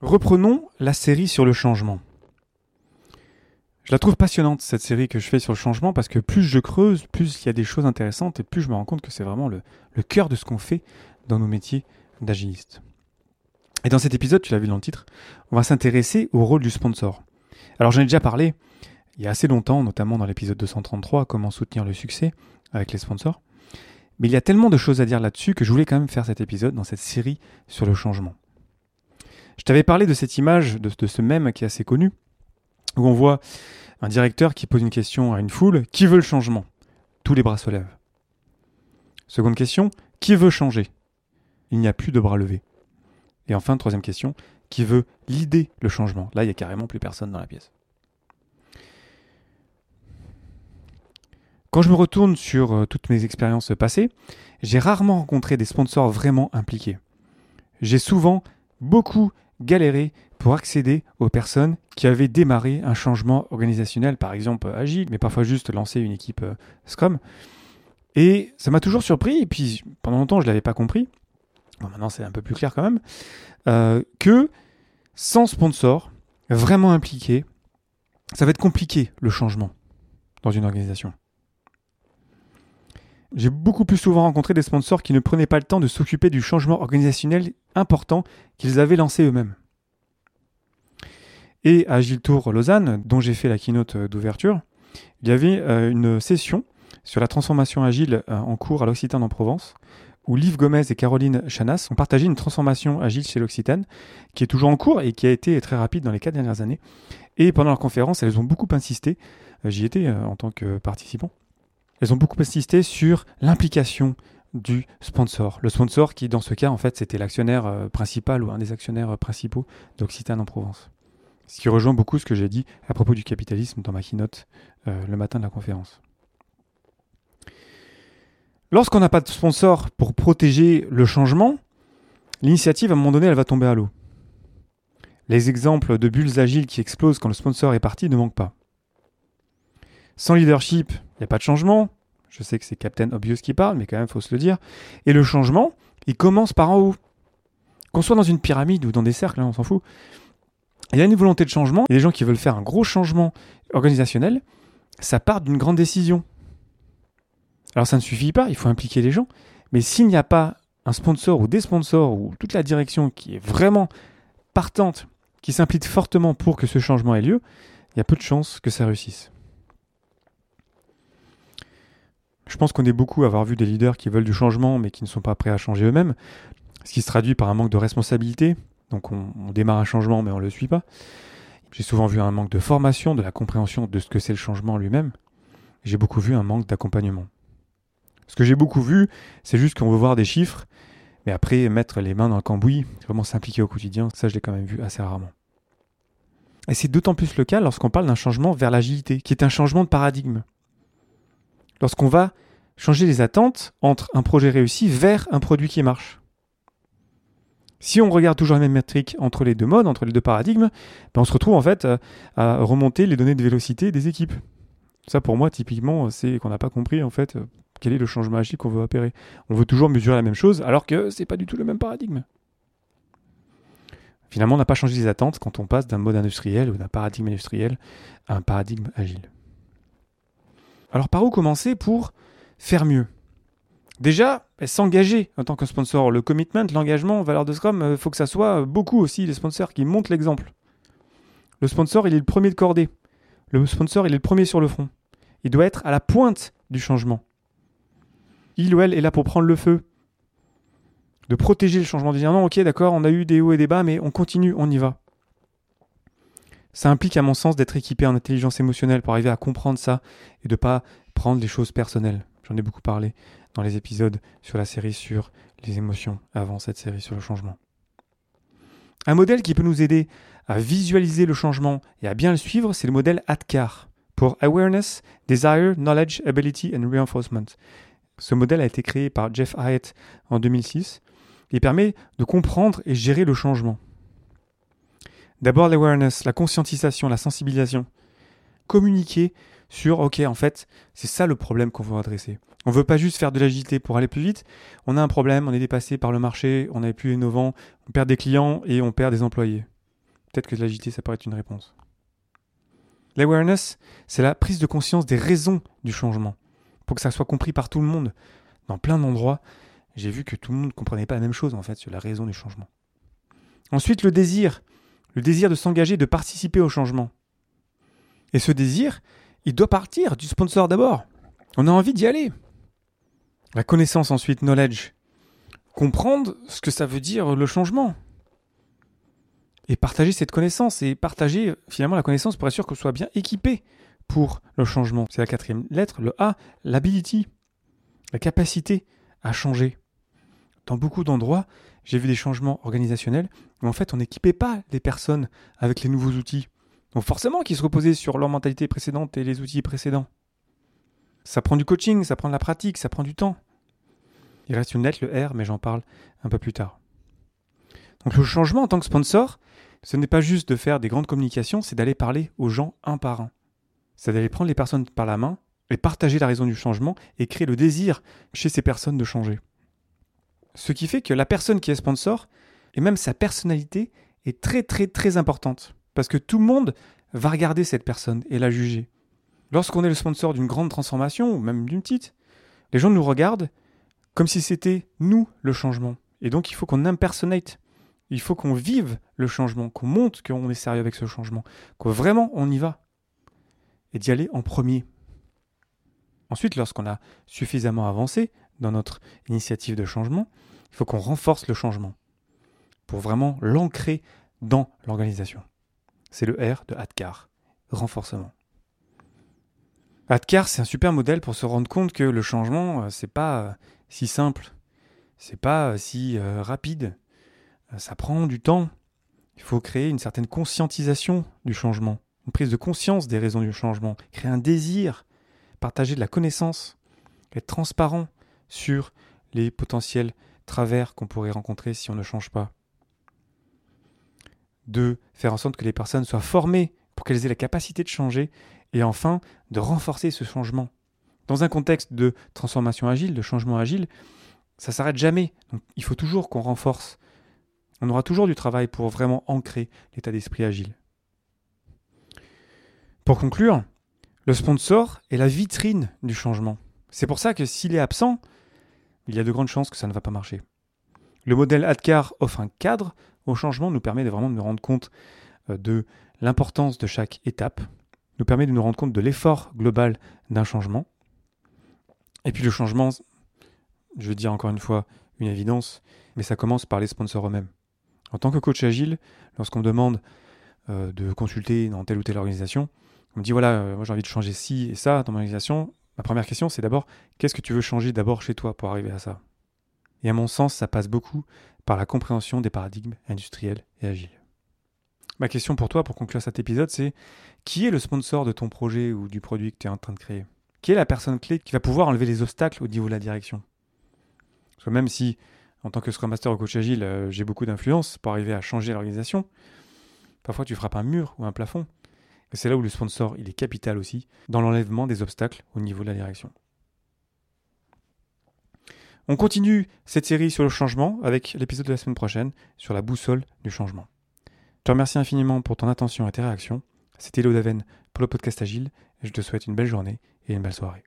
Reprenons la série sur le changement. Je la trouve passionnante, cette série que je fais sur le changement, parce que plus je creuse, plus il y a des choses intéressantes et plus je me rends compte que c'est vraiment le, cœur de ce qu'on fait dans nos métiers d'agiliste. Et dans cet épisode, tu l'as vu dans le titre, on va s'intéresser au rôle du sponsor. Alors j'en ai déjà parlé il y a assez longtemps, notamment dans l'épisode 233, comment soutenir le succès avec les sponsors. Mais il y a tellement de choses à dire là-dessus que je voulais quand même faire cet épisode dans cette série sur le changement. Je t'avais parlé de cette image, de, ce mème qui est assez connu, où on voit un directeur qui pose une question à une foule, qui veut le changement? Tous les bras se lèvent. Seconde question, qui veut changer? Il n'y a plus de bras levés. Et enfin, troisième question, qui veut l'idée le changement? Là, il n'y a carrément plus personne dans la pièce. Quand je me retourne sur euh, toutes mes expériences passées, j'ai rarement rencontré des sponsors vraiment impliqués. J'ai souvent beaucoup galéré pour accéder aux personnes qui avaient démarré un changement organisationnel, par exemple agile, mais parfois juste lancer une équipe euh, Scrum. Et ça m'a toujours surpris, et puis pendant longtemps je ne l'avais pas compris, bon, maintenant c'est un peu plus clair quand même, euh, que sans sponsor vraiment impliqué, ça va être compliqué le changement dans une organisation. J'ai beaucoup plus souvent rencontré des sponsors qui ne prenaient pas le temps de s'occuper du changement organisationnel important qu'ils avaient lancé eux-mêmes. Et à Agile Tour Lausanne, dont j'ai fait la keynote d'ouverture, il y avait euh, une session sur la transformation agile euh, en cours à l'Occitane en Provence, où Liv Gomez et Caroline Chanas ont partagé une transformation agile chez l'Occitane, qui est toujours en cours et qui a été très rapide dans les quatre dernières années. Et pendant leur conférence, elles ont beaucoup insisté, euh, j'y étais en tant que participant, elles ont beaucoup insisté sur l'implication du sponsor. Le sponsor qui, dans ce cas, en fait, c'était l'actionnaire euh, principal ou un des actionnaires euh, principaux d'Occitane en Provence. Ce qui rejoint beaucoup ce que j'ai dit à propos du capitalisme dans ma keynote euh, le matin de la conférence. Lorsqu'on n'a pas de sponsor pour protéger le changement, l'initiative, à un moment donné, elle va tomber à l'eau. Les exemples de bulles agiles qui explosent quand le sponsor est parti ne manquent pas. Sans leadership, il n'y a pas de changement. Je sais que c'est Captain Obvious qui parle, mais quand même, il faut se le dire. Et le changement, il commence par en haut. Qu'on soit dans une pyramide ou dans des cercles, hein, on s'en fout. Il y a une volonté de changement. A des gens qui veulent faire un gros changement organisationnel. Ça part d'une grande décision. Alors ça ne suffit pas, il faut impliquer les gens. Mais s'il n'y a pas un sponsor ou des sponsors ou toute la direction qui est vraiment partante, qui s'implique fortement pour que ce changement ait lieu, il y a peu de chances que ça réussisse. Je pense qu'on est beaucoup à avoir vu des leaders qui veulent du changement mais qui ne sont pas prêts à changer eux-mêmes, ce qui se traduit par un manque de responsabilité. Donc on, démarre un changement mais on ne le suit pas. J'ai souvent vu un manque de formation, de la compréhension de ce que c'est le changement lui-même. J'ai beaucoup vu un manque d'accompagnement. Ce que j'ai beaucoup vu, c'est juste qu'on veut voir des chiffres, mais après mettre les mains dans le cambouis, vraiment s'impliquer au quotidien, ça je l'ai quand même vu assez rarement. Et c'est d'autant plus le cas lorsqu'on parle d'un changement vers l'agilité, qui est un changement de paradigme lorsqu'on va changer les attentes entre un projet réussi vers un produit qui marche. Si on regarde toujours la même métrique entre les deux modes, entre les deux paradigmes, ben on se retrouve en fait euh, à remonter les données de vélocité des équipes. Ça pour moi typiquement c'est qu'on n'a pas compris en fait euh, quel est le changement agile qu'on veut opérer. On veut toujours mesurer la même chose alors que c'est pas du tout le même paradigme. Finalement, on n'a pas changé les attentes quand on passe d'un mode industriel ou d'un paradigme industriel à un paradigme agile. Alors par où commencer pour faire mieux? Déjà, s'engager en tant que sponsor. Le commitment, l'engagement, valeur de Scrum, il euh, faut que ça soit beaucoup aussi les sponsors qui montrent l'exemple. Le sponsor, il est le premier de cordée. Le sponsor, il est le premier sur le front. Il doit être à la pointe du changement. Il ou elle est là pour prendre le feu, de protéger le changement, de dire non, ok, d'accord, on a eu des hauts et des bas, mais on continue, on y va. Ça implique, à mon sens, d'être équipé en intelligence émotionnelle pour arriver à comprendre ça et de ne pas prendre les choses personnelles. J'en ai beaucoup parlé dans les épisodes sur la série sur les émotions avant cette série sur le changement. Un modèle qui peut nous aider à visualiser le changement et à bien le suivre, c'est le modèle ADKAR pour Awareness, Desire, Knowledge, Ability and Reinforcement. Ce modèle a été créé par Jeff Hyatt en 2006 et permet de comprendre et gérer le changement. D'abord l'awareness, la conscientisation, la sensibilisation. Communiquer sur, ok, en fait, c'est ça le problème qu'on veut adresser. On ne veut pas juste faire de l'agilité pour aller plus vite. On a un problème, on est dépassé par le marché, on n'est plus innovant, on perd des clients et on perd des employés. Peut-être que l'agilité, ça pourrait être une réponse. L'awareness, c'est la prise de conscience des raisons du changement, pour que ça soit compris par tout le monde. Dans plein d'endroits, j'ai vu que tout le monde ne comprenait pas la même chose, en fait, sur la raison du changement. Ensuite, le désir. Le désir de s'engager, de participer au changement. Et ce désir, il doit partir du sponsor d'abord. On a envie d'y aller. La connaissance ensuite, knowledge. Comprendre ce que ça veut dire le changement. Et partager cette connaissance et partager finalement la connaissance pour être sûr qu'on soit bien équipé pour le changement. C'est la quatrième lettre, le A, l'ability, la capacité à changer. Dans beaucoup d'endroits, j'ai vu des changements organisationnels où en fait on n'équipait pas les personnes avec les nouveaux outils. Donc forcément qu'ils se reposaient sur leur mentalité précédente et les outils précédents. Ça prend du coaching, ça prend de la pratique, ça prend du temps. Il reste une lettre, le R, mais j'en parle un peu plus tard. Donc le changement en tant que sponsor, ce n'est pas juste de faire des grandes communications, c'est d'aller parler aux gens un par un. C'est d'aller prendre les personnes par la main et partager la raison du changement et créer le désir chez ces personnes de changer. Ce qui fait que la personne qui est sponsor, et même sa personnalité, est très très très importante. Parce que tout le monde va regarder cette personne et la juger. Lorsqu'on est le sponsor d'une grande transformation, ou même d'une petite, les gens nous regardent comme si c'était nous le changement. Et donc il faut qu'on impersonate. Il faut qu'on vive le changement, qu'on montre qu'on est sérieux avec ce changement, que vraiment on y va. Et d'y aller en premier. Ensuite, lorsqu'on a suffisamment avancé dans notre initiative de changement, il faut qu'on renforce le changement pour vraiment l'ancrer dans l'organisation. C'est le R de Adkar, renforcement. Adkar, c'est un super modèle pour se rendre compte que le changement, euh, c'est pas euh, si simple, c'est pas euh, si rapide, ça prend du temps. Il faut créer une certaine conscientisation du changement, une prise de conscience des raisons du changement, créer un désir, partager de la connaissance, être transparent sur les potentiels travers qu'on pourrait rencontrer si on ne change pas. De faire en sorte que les personnes soient formées pour qu'elles aient la capacité de changer et enfin de renforcer ce changement. Dans un contexte de transformation agile, de changement agile, ça s'arrête jamais. Il faut toujours qu'on renforce. On aura toujours du travail pour vraiment ancrer l'état d'esprit agile. Pour conclure, le sponsor est la vitrine du changement. C'est pour ça que s'il est absent, il y a de grandes chances que ça ne va pas marcher. Le modèle ADCAR offre un cadre au changement, nous permet de vraiment de nous rendre compte euh, de l'importance de chaque étape, nous permet de nous rendre compte de l'effort global d'un changement. Et puis le changement, je veux dire encore une fois une évidence, mais ça commence par les sponsors eux-mêmes. En tant que coach agile, lorsqu'on me demande euh, de consulter dans telle ou telle organisation, on me dit voilà, euh, moi j'ai envie de changer ci et ça dans mon organisation, Ma première question, c'est d'abord, qu'est-ce que tu veux changer d'abord chez toi pour arriver à ça? Et à mon sens, ça passe beaucoup par la compréhension des paradigmes industriels et agiles. Ma question pour toi, pour conclure cet épisode, c'est qui est le sponsor de ton projet ou du produit que tu es en train de créer? Qui est la personne clé qui va pouvoir enlever les obstacles au niveau de la direction? Parce même si, en tant que Scrum Master ou coach agile, euh, j'ai beaucoup d'influence pour arriver à changer l'organisation, parfois tu frappes un mur ou un plafond. C'est là où le sponsor est capital aussi, dans l'enlèvement des obstacles au niveau de la direction. On continue cette série sur le changement avec l'épisode de la semaine prochaine sur la boussole du changement. Je te remercie infiniment pour ton attention et tes réactions. C'était Daven pour le podcast Agile et je te souhaite une belle journée et une belle soirée.